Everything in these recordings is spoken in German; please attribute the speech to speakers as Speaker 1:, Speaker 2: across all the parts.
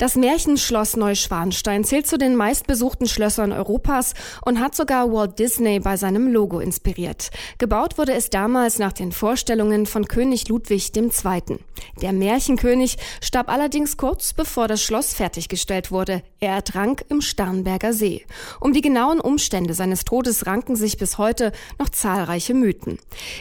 Speaker 1: Das Märchenschloss Neuschwanstein zählt zu den meistbesuchten Schlössern Europas und hat sogar Walt Disney bei seinem Logo inspiriert. Gebaut wurde es damals nach den Vorstellungen von König Ludwig II. Der Märchenkönig starb allerdings kurz bevor das Schloss fertiggestellt wurde. Er ertrank im Starnberger See. Um die genauen Umstände seines Todes ranken sich bis heute noch zahlreiche Mythen.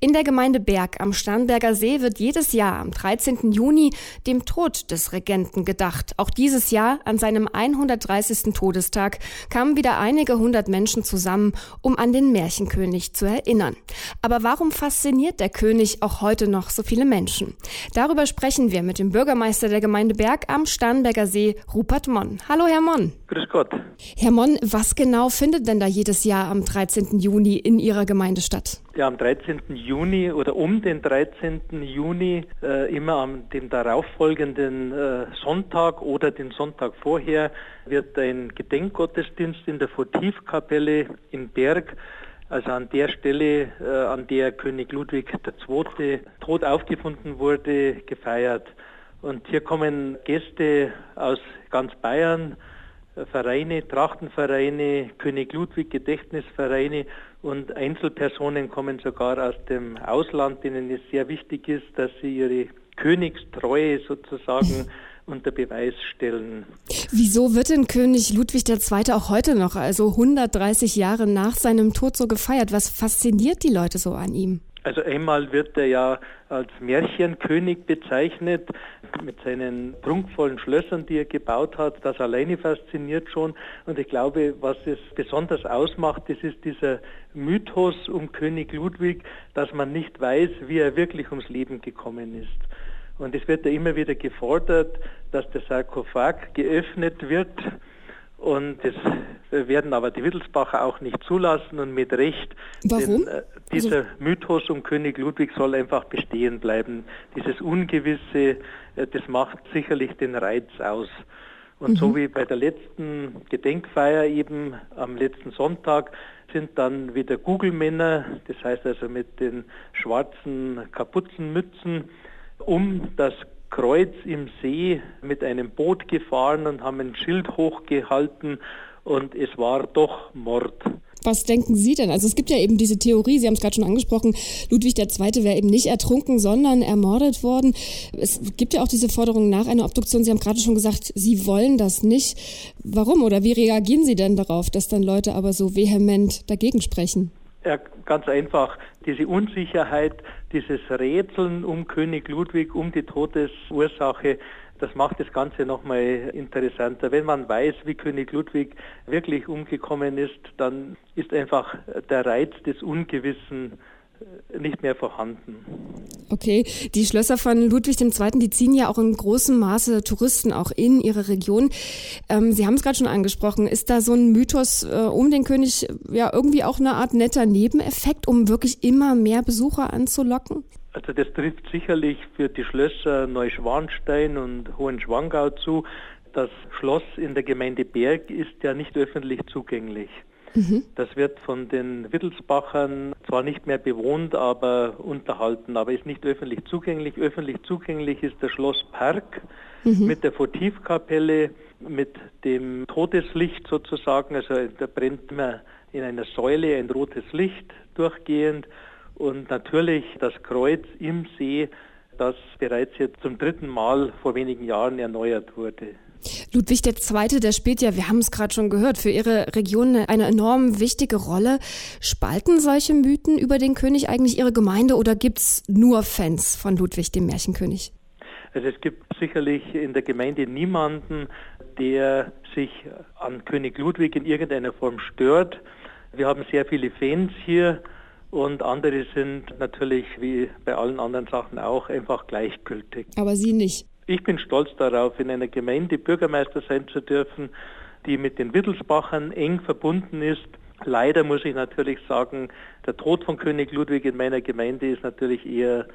Speaker 1: In der Gemeinde Berg am Starnberger See wird jedes Jahr am 13. Juni dem Tod des Regenten gedacht. Auch dieses Jahr, an seinem 130. Todestag, kamen wieder einige hundert Menschen zusammen, um an den Märchenkönig zu erinnern. Aber warum fasziniert der König auch heute noch so viele Menschen? Darüber sprechen wir mit dem Bürgermeister der Gemeinde Berg am Starnberger See, Rupert Monn. Hallo, Herr Monn.
Speaker 2: Grüß Gott.
Speaker 1: Herr Monn, was genau findet denn da jedes Jahr am 13. Juni in Ihrer Gemeinde statt?
Speaker 2: Ja, am 13. Juni oder um den 13. Juni, äh, immer am dem darauffolgenden äh, Sonntag oder den Sonntag vorher, wird ein Gedenkgottesdienst in der Votivkapelle in Berg also an der Stelle, äh, an der König Ludwig II. tot aufgefunden wurde, gefeiert. Und hier kommen Gäste aus ganz Bayern, Vereine, Trachtenvereine, König Ludwig Gedächtnisvereine und Einzelpersonen kommen sogar aus dem Ausland, denen es sehr wichtig ist, dass sie ihre Königstreue sozusagen unter Beweis stellen.
Speaker 1: Wieso wird denn König Ludwig II. auch heute noch, also 130 Jahre nach seinem Tod, so gefeiert? Was fasziniert die Leute so an ihm?
Speaker 2: Also einmal wird er ja als Märchenkönig bezeichnet mit seinen prunkvollen Schlössern, die er gebaut hat. Das alleine fasziniert schon. Und ich glaube, was es besonders ausmacht, das ist dieser Mythos um König Ludwig, dass man nicht weiß, wie er wirklich ums Leben gekommen ist. Und es wird ja immer wieder gefordert, dass der Sarkophag geöffnet wird. Und das werden aber die Wittelsbacher auch nicht zulassen und mit Recht.
Speaker 1: Warum?
Speaker 2: Denn, äh, dieser also, Mythos um König Ludwig soll einfach bestehen bleiben. Dieses Ungewisse, äh, das macht sicherlich den Reiz aus. Und mhm. so wie bei der letzten Gedenkfeier eben am letzten Sonntag sind dann wieder Google-Männer, das heißt also mit den schwarzen Kapuzenmützen, um das Kreuz im See mit einem Boot gefahren und haben ein Schild hochgehalten und es war doch Mord.
Speaker 1: Was denken Sie denn? Also es gibt ja eben diese Theorie, Sie haben es gerade schon angesprochen, Ludwig II. wäre eben nicht ertrunken, sondern ermordet worden. Es gibt ja auch diese Forderung nach einer Obduktion. Sie haben gerade schon gesagt, Sie wollen das nicht. Warum oder wie reagieren Sie denn darauf, dass dann Leute aber so vehement dagegen sprechen?
Speaker 2: Ganz einfach. Diese Unsicherheit, dieses Rätseln um König Ludwig, um die Todesursache, das macht das Ganze nochmal interessanter. Wenn man weiß, wie König Ludwig wirklich umgekommen ist, dann ist einfach der Reiz des Ungewissen nicht mehr vorhanden.
Speaker 1: Okay, die Schlösser von Ludwig II., die ziehen ja auch in großem Maße Touristen auch in ihre Region. Ähm, Sie haben es gerade schon angesprochen. Ist da so ein Mythos äh, um den König ja irgendwie auch eine Art netter Nebeneffekt, um wirklich immer mehr Besucher anzulocken?
Speaker 2: Also das trifft sicherlich für die Schlösser Neuschwanstein und Hohenschwangau zu. Das Schloss in der Gemeinde Berg ist ja nicht öffentlich zugänglich. Mhm. Das wird von den Wittelsbachern zwar nicht mehr bewohnt, aber unterhalten, aber ist nicht öffentlich zugänglich. Öffentlich zugänglich ist der Schlosspark mhm. mit der Votivkapelle, mit dem Todeslicht sozusagen. Also da brennt immer in einer Säule ein rotes Licht durchgehend und natürlich das Kreuz im See, das bereits jetzt zum dritten Mal vor wenigen Jahren erneuert wurde.
Speaker 1: Ludwig II., der spielt ja, wir haben es gerade schon gehört, für ihre Region eine enorm wichtige Rolle. Spalten solche Mythen über den König eigentlich ihre Gemeinde oder gibt es nur Fans von Ludwig, dem Märchenkönig?
Speaker 2: Also es gibt sicherlich in der Gemeinde niemanden, der sich an König Ludwig in irgendeiner Form stört. Wir haben sehr viele Fans hier und andere sind natürlich wie bei allen anderen Sachen auch einfach gleichgültig.
Speaker 1: Aber Sie nicht?
Speaker 2: Ich bin stolz darauf, in einer Gemeinde Bürgermeister sein zu dürfen, die mit den Wittelsbachern eng verbunden ist. Leider muss ich natürlich sagen, der Tod von König Ludwig in meiner Gemeinde ist natürlich eher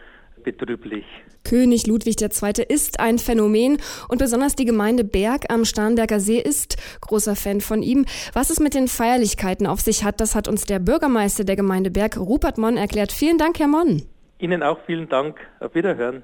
Speaker 2: betrüblich.
Speaker 1: König Ludwig II. ist ein Phänomen und besonders die Gemeinde Berg am Starnberger See ist großer Fan von ihm. Was es mit den Feierlichkeiten auf sich hat, das hat uns der Bürgermeister der Gemeinde Berg, Rupert Monn, erklärt. Vielen Dank, Herr Monn.
Speaker 2: Ihnen auch vielen Dank. Auf Wiederhören.